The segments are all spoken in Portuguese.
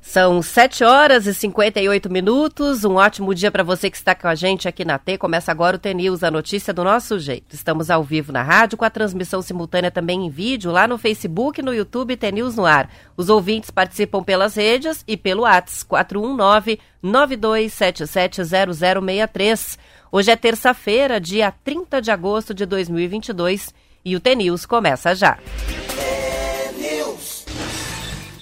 São 7 horas e 58 minutos. Um ótimo dia para você que está com a gente aqui na T. Começa agora o T-News, a notícia do nosso jeito. Estamos ao vivo na rádio, com a transmissão simultânea também em vídeo, lá no Facebook, no YouTube, T-News no ar. Os ouvintes participam pelas redes e pelo WhatsApp, 419-92770063. Hoje é terça-feira, dia 30 de agosto de 2022 e o T-News começa já.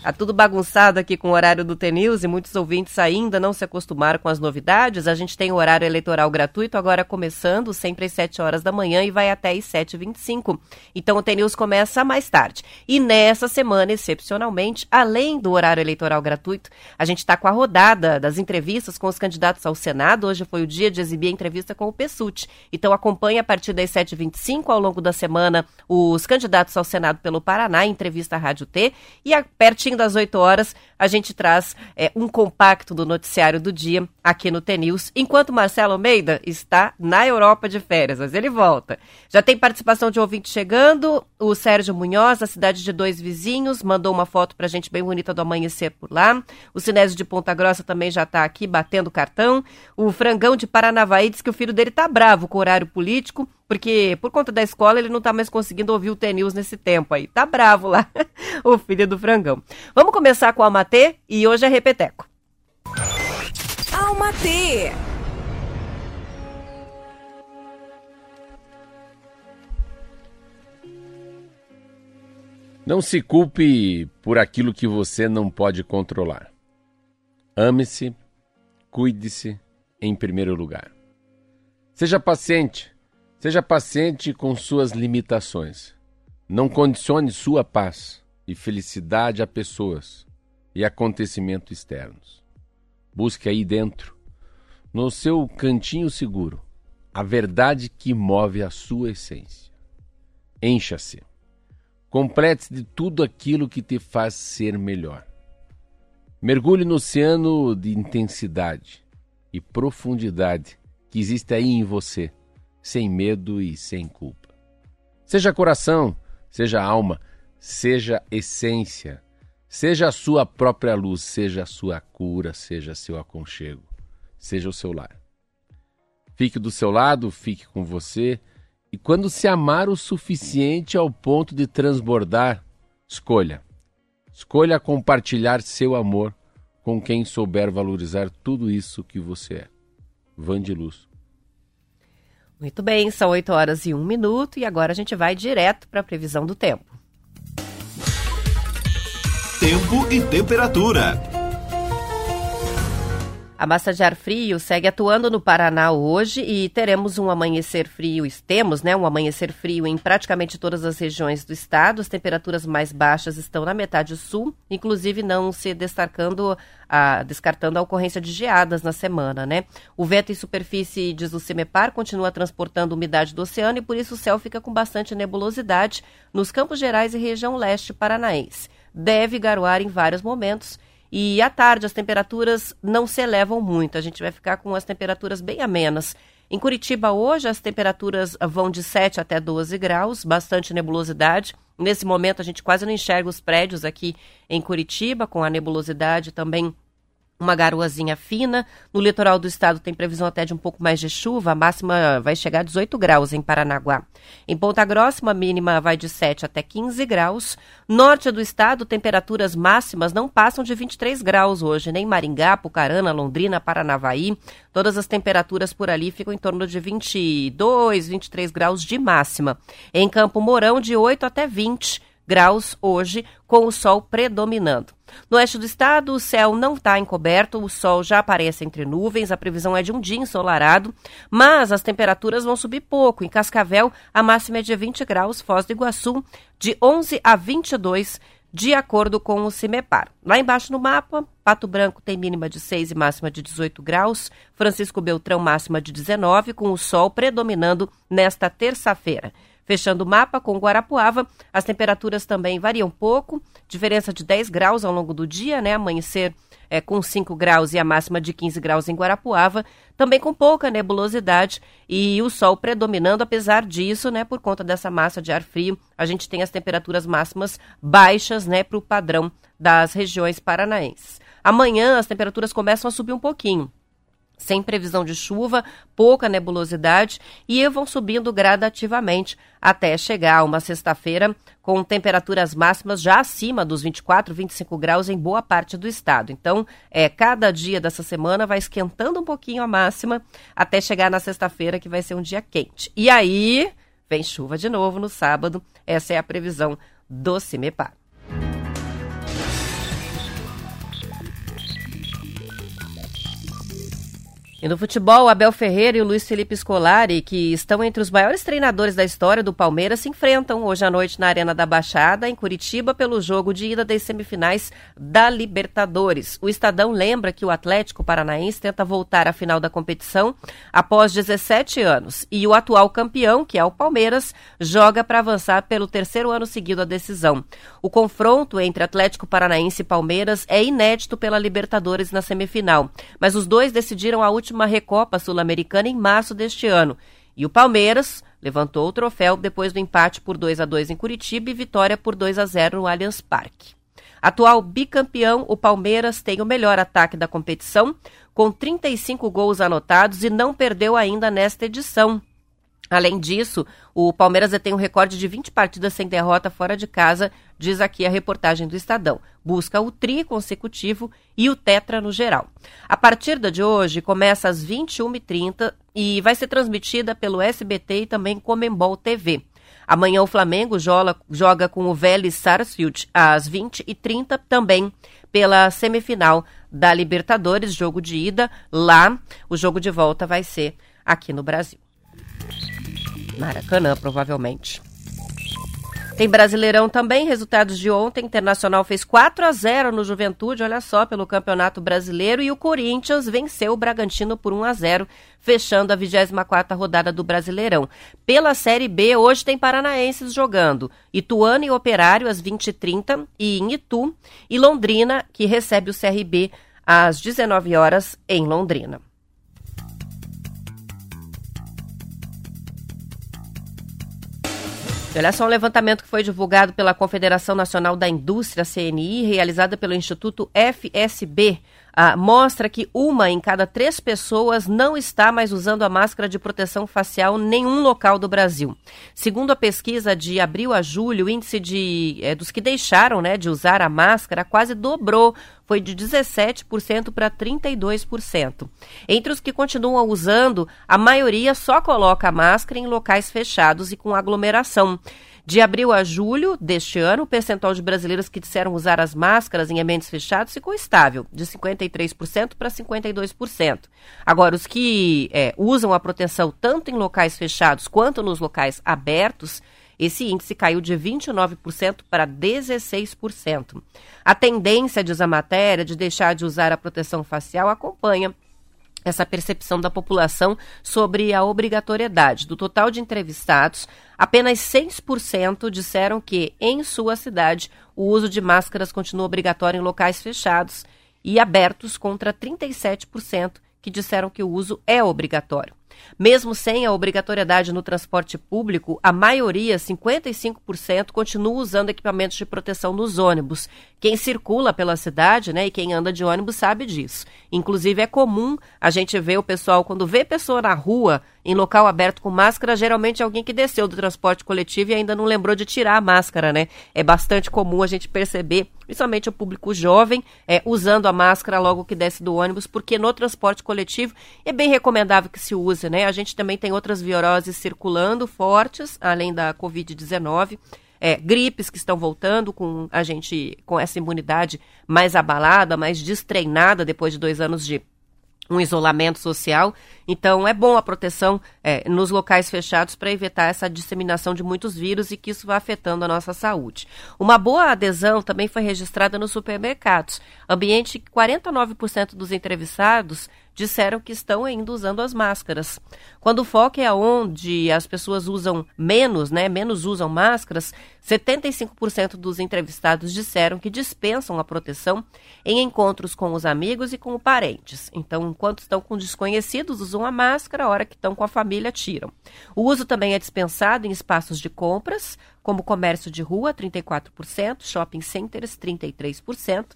Tá tudo bagunçado aqui com o horário do TNews e muitos ouvintes ainda não se acostumaram com as novidades. A gente tem o horário eleitoral gratuito agora começando sempre às 7 horas da manhã e vai até às 7h25. Então o TNews começa mais tarde. E nessa semana, excepcionalmente, além do horário eleitoral gratuito, a gente está com a rodada das entrevistas com os candidatos ao Senado. Hoje foi o dia de exibir a entrevista com o Pessuti. Então acompanhe a partir das 7h25 ao longo da semana os candidatos ao Senado pelo Paraná, entrevista à Rádio T. E a, pertinho das 8 horas, a gente traz é, um compacto do noticiário do dia aqui no TNews, enquanto Marcelo Almeida está na Europa de férias, mas ele volta. Já tem participação de ouvinte chegando, o Sérgio Munhoz, da cidade de Dois Vizinhos, mandou uma foto pra gente bem bonita do amanhecer por lá. O Sinésio de Ponta Grossa também já está aqui batendo cartão. O Frangão de Paranavaí diz que o filho dele tá bravo com o horário político, porque por conta da escola ele não tá mais conseguindo ouvir o TNews nesse tempo aí. Tá bravo lá, o filho do Frangão. Vamos começar com a Almatê e hoje é Repeteco. Almatê! Não se culpe por aquilo que você não pode controlar. Ame-se, cuide-se em primeiro lugar. Seja paciente, seja paciente com suas limitações. Não condicione sua paz e felicidade a pessoas e acontecimentos externos. Busque aí dentro, no seu cantinho seguro, a verdade que move a sua essência. Encha-se Complete de tudo aquilo que te faz ser melhor. Mergulhe no oceano de intensidade e profundidade que existe aí em você, sem medo e sem culpa. Seja coração, seja alma, seja essência, seja a sua própria luz, seja a sua cura, seja seu aconchego, seja o seu lar. Fique do seu lado, fique com você e quando se amar o suficiente ao ponto de transbordar, escolha. Escolha compartilhar seu amor com quem souber valorizar tudo isso que você é. Van de Luz. Muito bem, são 8 horas e 1 minuto e agora a gente vai direto para a previsão do tempo. Tempo e temperatura. A massa de ar frio segue atuando no Paraná hoje e teremos um amanhecer frio, temos né, um amanhecer frio em praticamente todas as regiões do estado. As temperaturas mais baixas estão na metade sul, inclusive não se destacando a, descartando a ocorrência de geadas na semana. Né? O vento em superfície, diz o CIMEPAR, continua transportando umidade do oceano e por isso o céu fica com bastante nebulosidade nos Campos Gerais e região leste paranaense. Deve garoar em vários momentos e à tarde as temperaturas não se elevam muito, a gente vai ficar com as temperaturas bem amenas. Em Curitiba hoje as temperaturas vão de 7 até 12 graus, bastante nebulosidade. Nesse momento a gente quase não enxerga os prédios aqui em Curitiba, com a nebulosidade também uma garoazinha fina. No litoral do estado tem previsão até de um pouco mais de chuva, a máxima vai chegar a 18 graus em Paranaguá. Em Ponta Grossa, uma mínima vai de 7 até 15 graus. Norte do estado, temperaturas máximas não passam de 23 graus hoje, nem Maringá, Pucarana, Londrina, Paranavaí. Todas as temperaturas por ali ficam em torno de 22, 23 graus de máxima. Em Campo Mourão, de 8 até 20 graus hoje, com o sol predominando. No oeste do estado, o céu não está encoberto, o sol já aparece entre nuvens, a previsão é de um dia ensolarado, mas as temperaturas vão subir pouco. Em Cascavel, a máxima é de 20 graus, Foz do Iguaçu, de 11 a 22 de acordo com o CIMEPAR. Lá embaixo no mapa, Pato Branco tem mínima de 6 e máxima de 18 graus, Francisco Beltrão máxima de 19, com o sol predominando nesta terça-feira. Fechando o mapa com Guarapuava, as temperaturas também variam pouco, diferença de 10 graus ao longo do dia, né? Amanhecer é, com 5 graus e a máxima de 15 graus em Guarapuava, também com pouca nebulosidade e o sol predominando, apesar disso, né, por conta dessa massa de ar frio, a gente tem as temperaturas máximas baixas, né, para o padrão das regiões paranaenses. Amanhã as temperaturas começam a subir um pouquinho sem previsão de chuva, pouca nebulosidade e vão subindo gradativamente até chegar a uma sexta-feira com temperaturas máximas já acima dos 24, 25 graus em boa parte do estado. Então, é, cada dia dessa semana vai esquentando um pouquinho a máxima até chegar na sexta-feira, que vai ser um dia quente. E aí, vem chuva de novo no sábado. Essa é a previsão do CIMEPAR. E no futebol, Abel Ferreira e o Luiz Felipe Scolari, que estão entre os maiores treinadores da história do Palmeiras, se enfrentam hoje à noite na Arena da Baixada, em Curitiba, pelo jogo de ida das semifinais da Libertadores. O Estadão lembra que o Atlético Paranaense tenta voltar à final da competição após 17 anos e o atual campeão, que é o Palmeiras, joga para avançar pelo terceiro ano seguido a decisão. O confronto entre Atlético Paranaense e Palmeiras é inédito pela Libertadores na semifinal, mas os dois decidiram a última última Recopa Sul-Americana em março deste ano. E o Palmeiras levantou o troféu depois do empate por 2 a 2 em Curitiba e vitória por 2 a 0 no Allianz Parque. Atual bicampeão, o Palmeiras tem o melhor ataque da competição, com 35 gols anotados e não perdeu ainda nesta edição. Além disso, o Palmeiras tem um recorde de 20 partidas sem derrota fora de casa, diz aqui a reportagem do Estadão. Busca o tri consecutivo e o tetra no geral. A partida de hoje começa às 21h30 e vai ser transmitida pelo SBT e também Comembol TV. Amanhã o Flamengo joga, joga com o Vélez Sarsfield às 20h30 também pela semifinal da Libertadores, jogo de ida lá. O jogo de volta vai ser aqui no Brasil. Maracanã, provavelmente. Tem Brasileirão também, resultados de ontem. Internacional fez 4 a 0 no Juventude, olha só, pelo Campeonato Brasileiro. E o Corinthians venceu o Bragantino por 1 a 0 fechando a 24ª rodada do Brasileirão. Pela Série B, hoje tem paranaenses jogando. Ituano e Operário às 20h30 e em Itu. E Londrina, que recebe o CRB às 19 horas em Londrina. Olha só um levantamento que foi divulgado pela Confederação Nacional da Indústria, CNI, realizada pelo Instituto FSB. Ah, mostra que uma em cada três pessoas não está mais usando a máscara de proteção facial em nenhum local do Brasil. Segundo a pesquisa de abril a julho, o índice de, é, dos que deixaram né, de usar a máscara quase dobrou foi de 17% para 32%. Entre os que continuam usando, a maioria só coloca a máscara em locais fechados e com aglomeração. De abril a julho deste ano, o percentual de brasileiros que disseram usar as máscaras em ambientes fechados ficou estável, de 53% para 52%. Agora, os que é, usam a proteção tanto em locais fechados quanto nos locais abertos, esse índice caiu de 29% para 16%. A tendência, diz a matéria, de deixar de usar a proteção facial acompanha essa percepção da população sobre a obrigatoriedade. Do total de entrevistados, apenas 6% disseram que, em sua cidade, o uso de máscaras continua obrigatório em locais fechados e abertos, contra 37% que disseram que o uso é obrigatório. Mesmo sem a obrigatoriedade no transporte público, a maioria, 55%, continua usando equipamentos de proteção nos ônibus. Quem circula pela cidade, né, e quem anda de ônibus sabe disso. Inclusive é comum a gente ver o pessoal quando vê pessoa na rua em local aberto com máscara, geralmente é alguém que desceu do transporte coletivo e ainda não lembrou de tirar a máscara, né? É bastante comum a gente perceber, principalmente o público jovem, é, usando a máscara logo que desce do ônibus, porque no transporte coletivo é bem recomendável que se use, né? A gente também tem outras viroses circulando fortes, além da Covid-19. É, gripes que estão voltando com a gente com essa imunidade mais abalada, mais destreinada depois de dois anos de um isolamento social. Então, é bom a proteção é, nos locais fechados para evitar essa disseminação de muitos vírus e que isso vá afetando a nossa saúde. Uma boa adesão também foi registrada nos supermercados, ambiente que 49% dos entrevistados disseram que estão ainda usando as máscaras. Quando o foco é onde as pessoas usam menos, né, menos usam máscaras, 75% dos entrevistados disseram que dispensam a proteção em encontros com os amigos e com parentes. Então, enquanto estão com desconhecidos, usam a máscara, a hora que estão com a família, tiram. O uso também é dispensado em espaços de compras, como comércio de rua, 34%, shopping centers, 33%.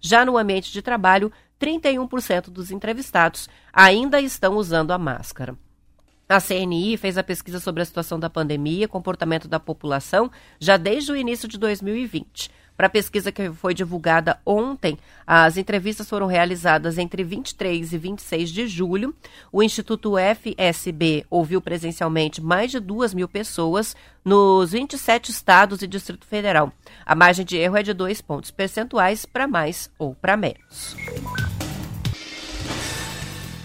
Já no ambiente de trabalho, 31% dos entrevistados ainda estão usando a máscara. A CNI fez a pesquisa sobre a situação da pandemia e comportamento da população já desde o início de 2020. Para a pesquisa que foi divulgada ontem, as entrevistas foram realizadas entre 23 e 26 de julho. O Instituto FSB ouviu presencialmente mais de 2 mil pessoas nos 27 estados e Distrito Federal. A margem de erro é de dois pontos percentuais para mais ou para menos.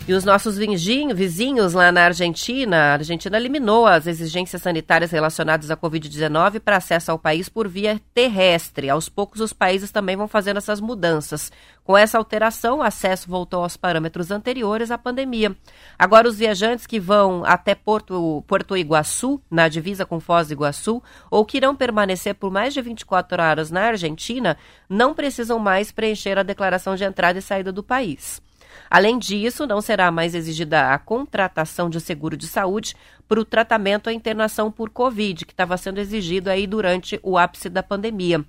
E os nossos vizinhos lá na Argentina, a Argentina eliminou as exigências sanitárias relacionadas à Covid-19 para acesso ao país por via terrestre. Aos poucos, os países também vão fazendo essas mudanças. Com essa alteração, o acesso voltou aos parâmetros anteriores à pandemia. Agora, os viajantes que vão até Porto, Porto Iguaçu, na divisa com Foz do Iguaçu, ou que irão permanecer por mais de 24 horas na Argentina, não precisam mais preencher a declaração de entrada e saída do país. Além disso, não será mais exigida a contratação de seguro de saúde para o tratamento à internação por Covid, que estava sendo exigido aí durante o ápice da pandemia.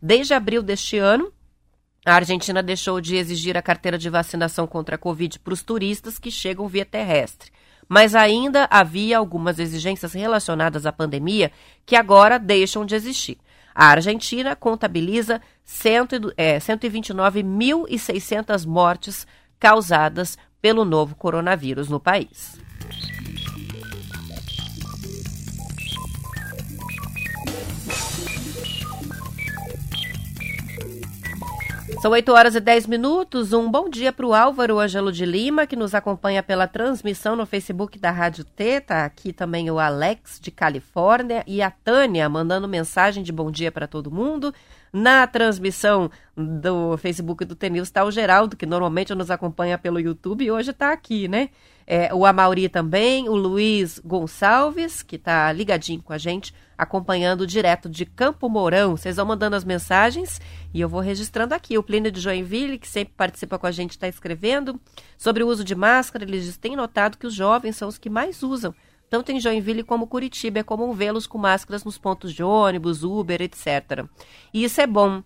Desde abril deste ano, a Argentina deixou de exigir a carteira de vacinação contra a Covid para os turistas que chegam via terrestre. Mas ainda havia algumas exigências relacionadas à pandemia que agora deixam de existir. A Argentina contabiliza é, 129.600 mortes causadas pelo novo coronavírus no país. São 8 horas e 10 minutos. Um bom dia para o Álvaro Ângelo de Lima, que nos acompanha pela transmissão no Facebook da Rádio T. Tá aqui também o Alex, de Califórnia, e a Tânia, mandando mensagem de bom dia para todo mundo. Na transmissão do Facebook do Tenil está o Geraldo, que normalmente nos acompanha pelo YouTube e hoje está aqui, né? É, o Amauri também, o Luiz Gonçalves, que está ligadinho com a gente, acompanhando direto de Campo Mourão. Vocês vão mandando as mensagens e eu vou registrando aqui. O Plínio de Joinville, que sempre participa com a gente, está escrevendo sobre o uso de máscara. Eles têm notado que os jovens são os que mais usam tanto em Joinville como Curitiba. É comum vê-los com máscaras nos pontos de ônibus, Uber, etc. E isso é bom.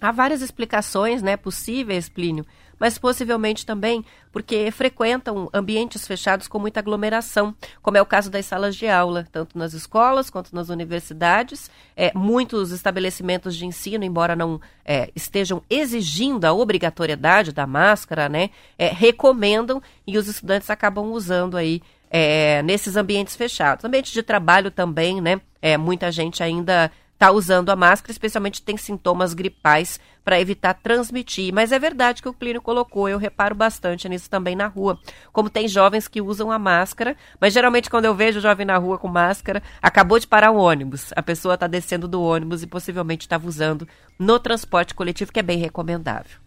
Há várias explicações né, possíveis, Plínio, mas possivelmente também porque frequentam ambientes fechados com muita aglomeração, como é o caso das salas de aula, tanto nas escolas quanto nas universidades. É, muitos estabelecimentos de ensino, embora não é, estejam exigindo a obrigatoriedade da máscara, né, é, recomendam e os estudantes acabam usando aí é, nesses ambientes fechados. Ambiente de trabalho também, né? É, muita gente ainda está usando a máscara, especialmente tem sintomas gripais para evitar transmitir. Mas é verdade que o clínico colocou, eu reparo bastante nisso também na rua. Como tem jovens que usam a máscara, mas geralmente quando eu vejo o jovem na rua com máscara, acabou de parar um ônibus. A pessoa está descendo do ônibus e possivelmente estava usando no transporte coletivo, que é bem recomendável.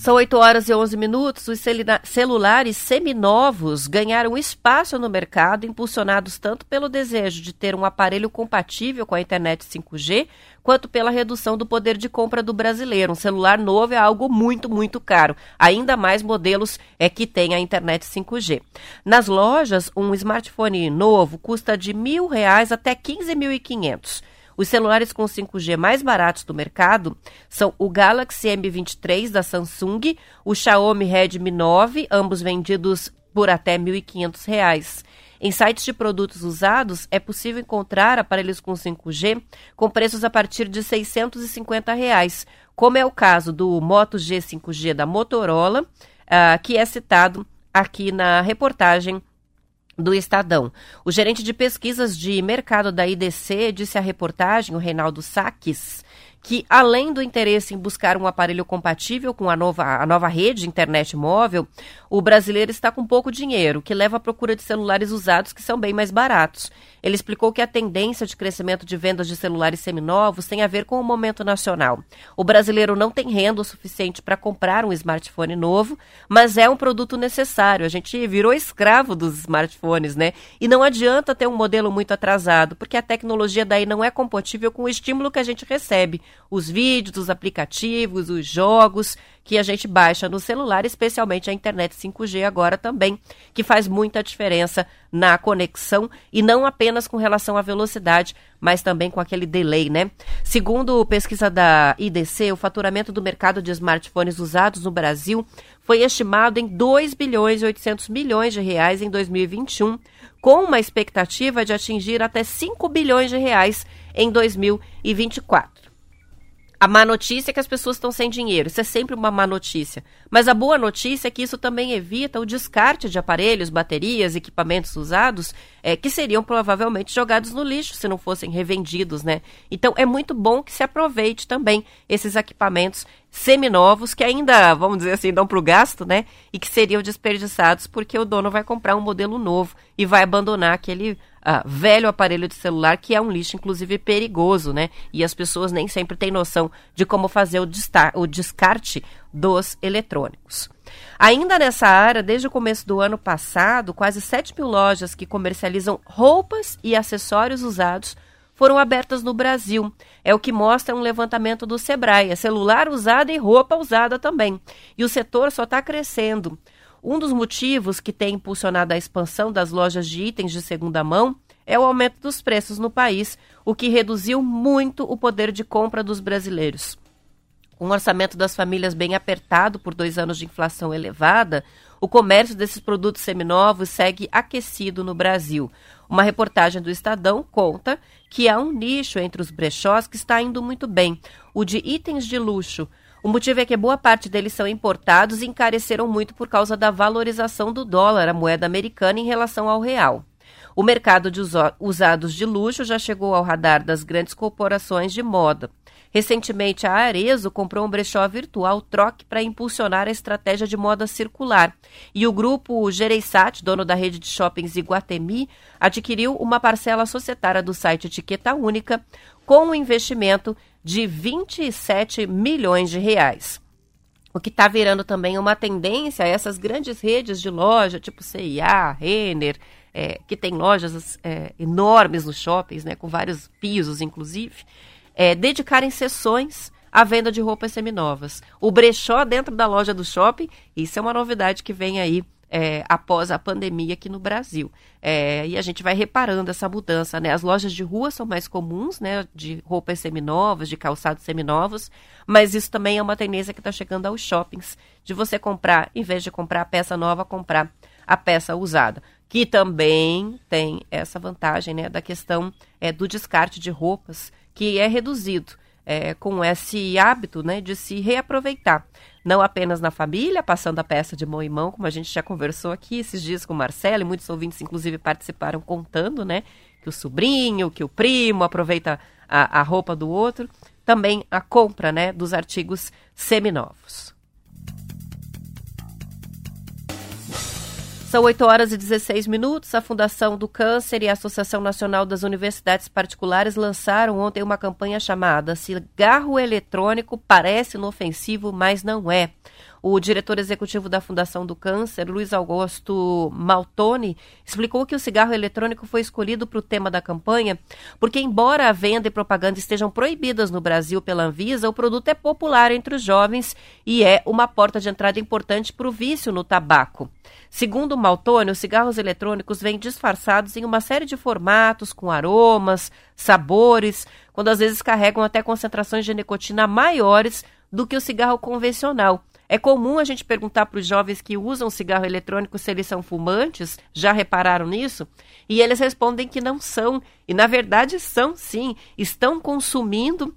São 8 horas e 11 minutos. Os celulares seminovos ganharam espaço no mercado, impulsionados tanto pelo desejo de ter um aparelho compatível com a internet 5G, quanto pela redução do poder de compra do brasileiro. Um celular novo é algo muito, muito caro. Ainda mais modelos é que têm a internet 5G. Nas lojas, um smartphone novo custa de mil reais até 15.500. Os celulares com 5G mais baratos do mercado são o Galaxy M23 da Samsung, o Xiaomi Redmi 9, ambos vendidos por até R$ 1.500. Em sites de produtos usados, é possível encontrar aparelhos com 5G com preços a partir de 650 reais, como é o caso do Moto G 5G da Motorola, uh, que é citado aqui na reportagem do Estadão. O gerente de pesquisas de mercado da IDC disse à reportagem, o Reinaldo Saques, que, além do interesse em buscar um aparelho compatível com a nova, a nova rede de internet móvel, o brasileiro está com pouco dinheiro, que leva à procura de celulares usados que são bem mais baratos. Ele explicou que a tendência de crescimento de vendas de celulares seminovos tem a ver com o momento nacional. O brasileiro não tem renda o suficiente para comprar um smartphone novo, mas é um produto necessário. A gente virou escravo dos smartphones, né? E não adianta ter um modelo muito atrasado, porque a tecnologia daí não é compatível com o estímulo que a gente recebe. Os vídeos, os aplicativos, os jogos que a gente baixa no celular, especialmente a internet 5G agora também, que faz muita diferença na conexão e não apenas com relação à velocidade, mas também com aquele delay, né? Segundo pesquisa da IDC, o faturamento do mercado de smartphones usados no Brasil foi estimado em 2 bilhões e 800 milhões de reais em 2021, com uma expectativa de atingir até 5 bilhões de reais em 2024. A má notícia é que as pessoas estão sem dinheiro. Isso é sempre uma má notícia. Mas a boa notícia é que isso também evita o descarte de aparelhos, baterias, equipamentos usados é, que seriam provavelmente jogados no lixo se não fossem revendidos, né? Então é muito bom que se aproveite também esses equipamentos seminovos que ainda, vamos dizer assim, dão para o gasto, né? E que seriam desperdiçados porque o dono vai comprar um modelo novo e vai abandonar aquele uh, velho aparelho de celular que é um lixo, inclusive, perigoso, né? E as pessoas nem sempre têm noção de como fazer o, o descarte dos eletrônicos. Ainda nessa área, desde o começo do ano passado, quase 7 mil lojas que comercializam roupas e acessórios usados foram abertas no Brasil. É o que mostra um levantamento do Sebrae. É celular usado e roupa usada também. E o setor só está crescendo. Um dos motivos que tem impulsionado a expansão das lojas de itens de segunda mão é o aumento dos preços no país, o que reduziu muito o poder de compra dos brasileiros. Com um orçamento das famílias bem apertado por dois anos de inflação elevada, o comércio desses produtos seminovos segue aquecido no Brasil. Uma reportagem do Estadão conta que há um nicho entre os brechós que está indo muito bem, o de itens de luxo, o motivo é que boa parte deles são importados e encareceram muito por causa da valorização do dólar, a moeda americana, em relação ao real. O mercado de usados de luxo já chegou ao radar das grandes corporações de moda. Recentemente, a Arezo comprou um brechó virtual Troque para impulsionar a estratégia de moda circular. E o grupo Gereissat, dono da rede de shoppings Iguatemi, adquiriu uma parcela societária do site Etiqueta Única com um investimento de 27 milhões de reais. O que está virando também uma tendência essas grandes redes de loja, tipo CIA, Renner, é, que tem lojas é, enormes nos shoppings, né, com vários pisos, inclusive, é, dedicarem sessões à venda de roupas seminovas. O brechó dentro da loja do shopping, isso é uma novidade que vem aí é, após a pandemia aqui no Brasil. É, e a gente vai reparando essa mudança, né? As lojas de rua são mais comuns, né? De roupas seminovas, de calçados seminovos, mas isso também é uma tendência que está chegando aos shoppings, de você comprar, em vez de comprar a peça nova, comprar a peça usada. Que também tem essa vantagem, né? Da questão é, do descarte de roupas, que é reduzido é, com esse hábito né, de se reaproveitar. Não apenas na família, passando a peça de mão em mão, como a gente já conversou aqui esses dias com o Marcelo, e muitos ouvintes, inclusive, participaram contando, né? Que o sobrinho, que o primo aproveita a, a roupa do outro. Também a compra né, dos artigos seminovos. São 8 horas e 16 minutos. A Fundação do Câncer e a Associação Nacional das Universidades Particulares lançaram ontem uma campanha chamada Cigarro Eletrônico Parece Inofensivo, mas não é. O diretor executivo da Fundação do Câncer, Luiz Augusto Maltoni, explicou que o cigarro eletrônico foi escolhido para o tema da campanha porque, embora a venda e propaganda estejam proibidas no Brasil pela Anvisa, o produto é popular entre os jovens e é uma porta de entrada importante para o vício no tabaco. Segundo Maltoni, os cigarros eletrônicos vêm disfarçados em uma série de formatos, com aromas, sabores, quando às vezes carregam até concentrações de nicotina maiores do que o cigarro convencional. É comum a gente perguntar para os jovens que usam cigarro eletrônico se eles são fumantes, já repararam nisso? E eles respondem que não são. E na verdade são sim, estão consumindo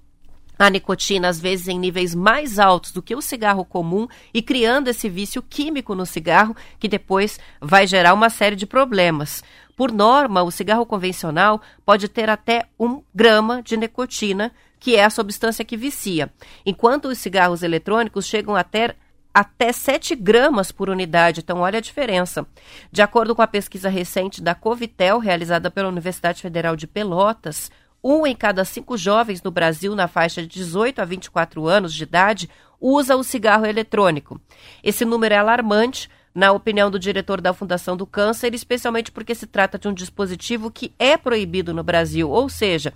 a nicotina, às vezes em níveis mais altos do que o cigarro comum, e criando esse vício químico no cigarro, que depois vai gerar uma série de problemas. Por norma, o cigarro convencional pode ter até um grama de nicotina, que é a substância que vicia, enquanto os cigarros eletrônicos chegam a ter até 7 gramas por unidade. Então, olha a diferença. De acordo com a pesquisa recente da Covitel, realizada pela Universidade Federal de Pelotas, um em cada cinco jovens no Brasil na faixa de 18 a 24 anos de idade usa o cigarro eletrônico. Esse número é alarmante, na opinião do diretor da Fundação do Câncer, especialmente porque se trata de um dispositivo que é proibido no Brasil, ou seja,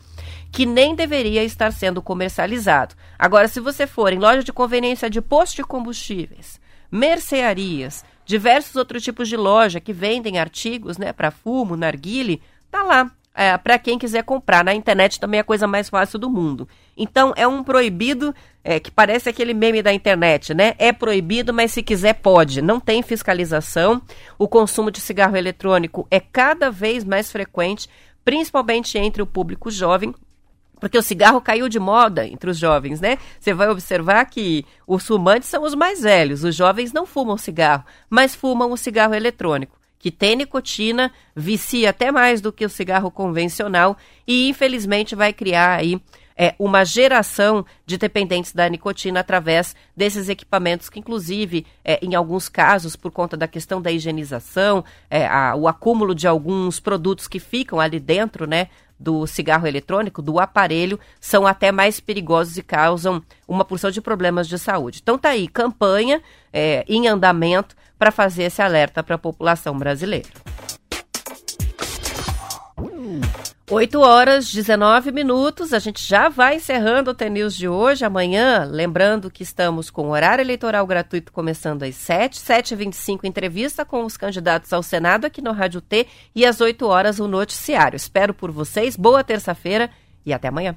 que nem deveria estar sendo comercializado. Agora, se você for em loja de conveniência de posto de combustíveis, mercearias, diversos outros tipos de loja que vendem artigos né, para fumo, narguile, tá lá é, para quem quiser comprar. Na internet também é a coisa mais fácil do mundo. Então, é um proibido é, que parece aquele meme da internet, né? É proibido, mas se quiser pode. Não tem fiscalização. O consumo de cigarro eletrônico é cada vez mais frequente, principalmente entre o público jovem. Porque o cigarro caiu de moda entre os jovens, né? Você vai observar que os fumantes são os mais velhos. Os jovens não fumam cigarro, mas fumam o cigarro eletrônico que tem nicotina, vicia até mais do que o cigarro convencional e infelizmente vai criar aí é, uma geração de dependentes da nicotina através desses equipamentos que, inclusive, é, em alguns casos, por conta da questão da higienização, é, a, o acúmulo de alguns produtos que ficam ali dentro, né, do cigarro eletrônico, do aparelho, são até mais perigosos e causam uma porção de problemas de saúde. Então tá aí, campanha é, em andamento para fazer esse alerta para a população brasileira. 8 horas 19 minutos, a gente já vai encerrando o TNews de hoje. Amanhã, lembrando que estamos com horário eleitoral gratuito começando às 7, 7h25, entrevista com os candidatos ao Senado aqui no Rádio T e às 8 horas o noticiário. Espero por vocês, boa terça-feira e até amanhã.